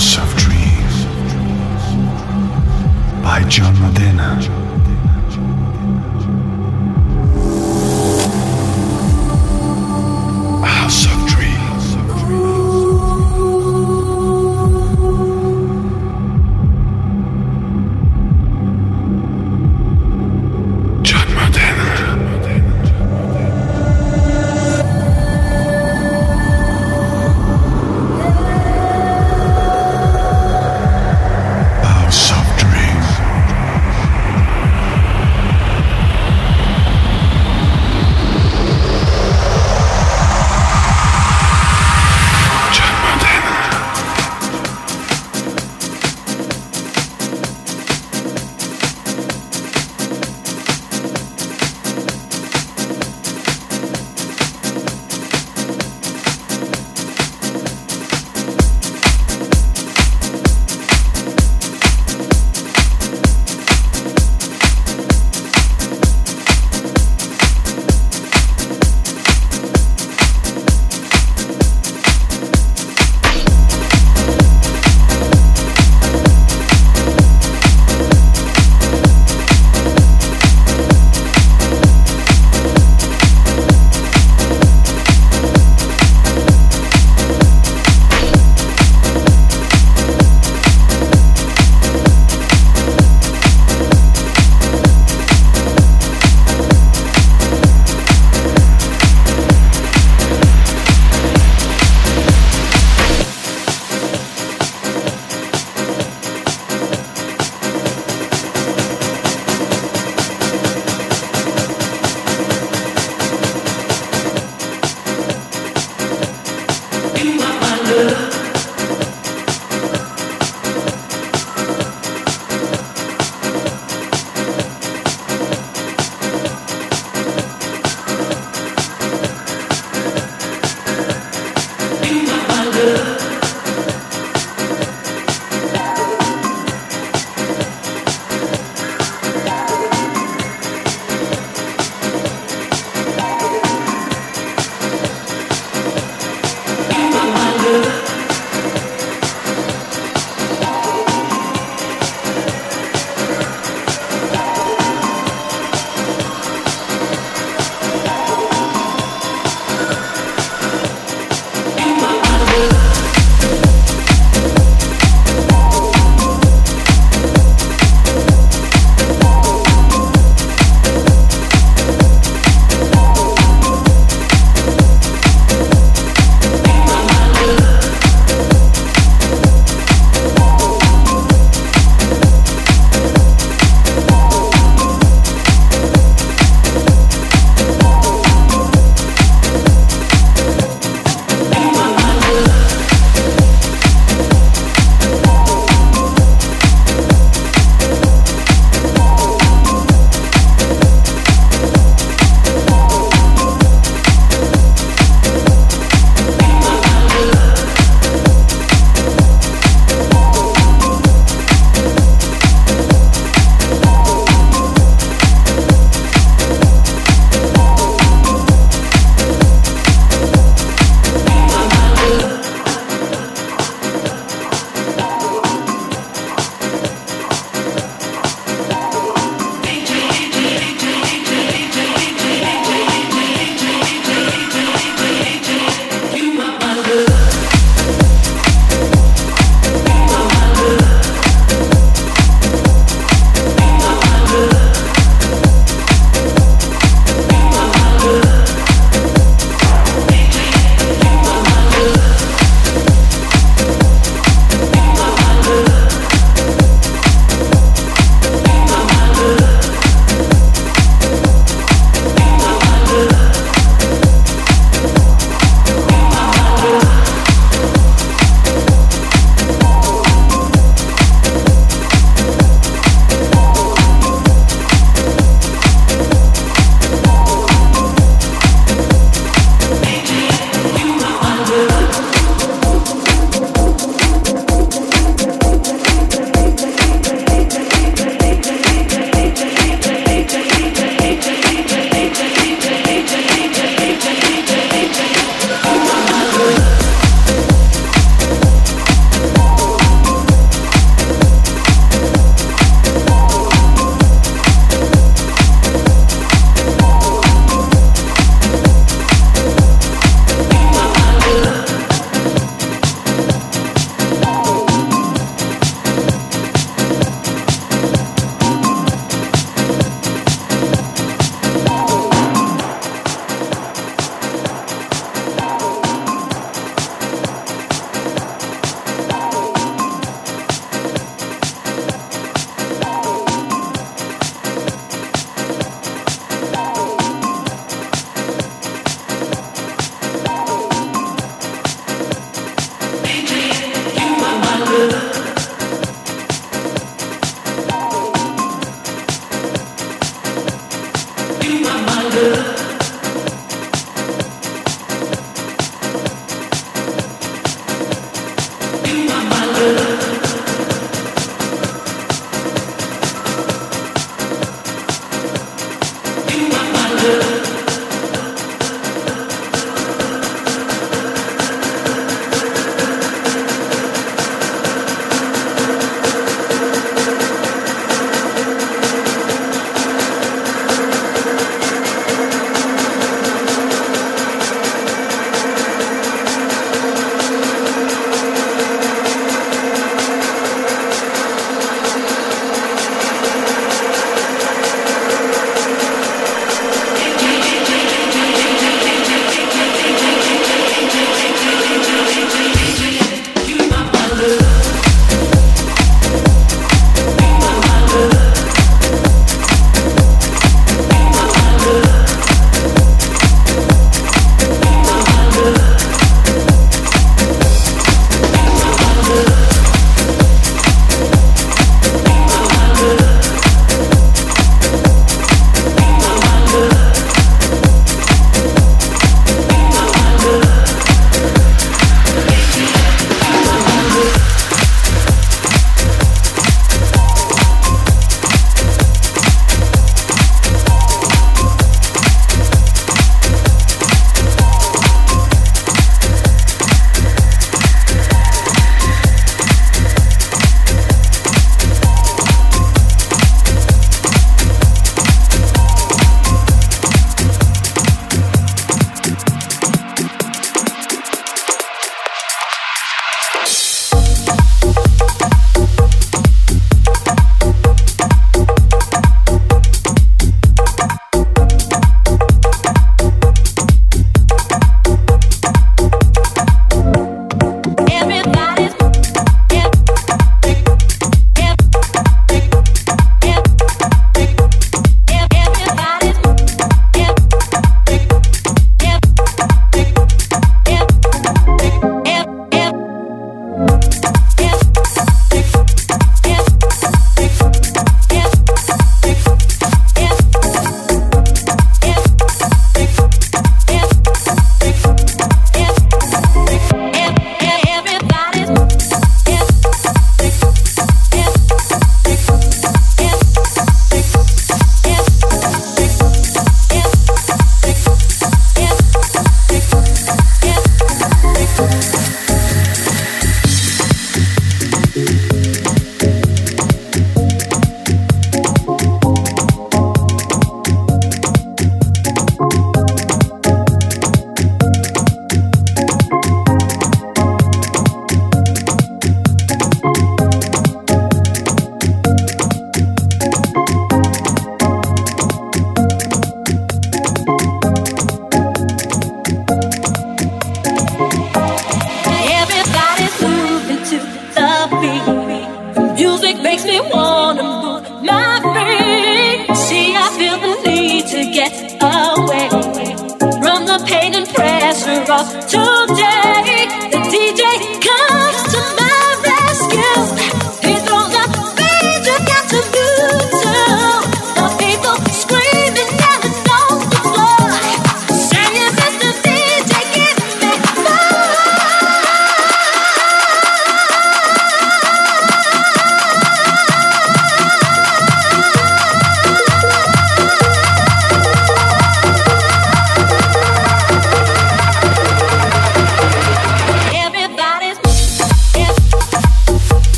House of Dreams by John Modena.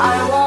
I want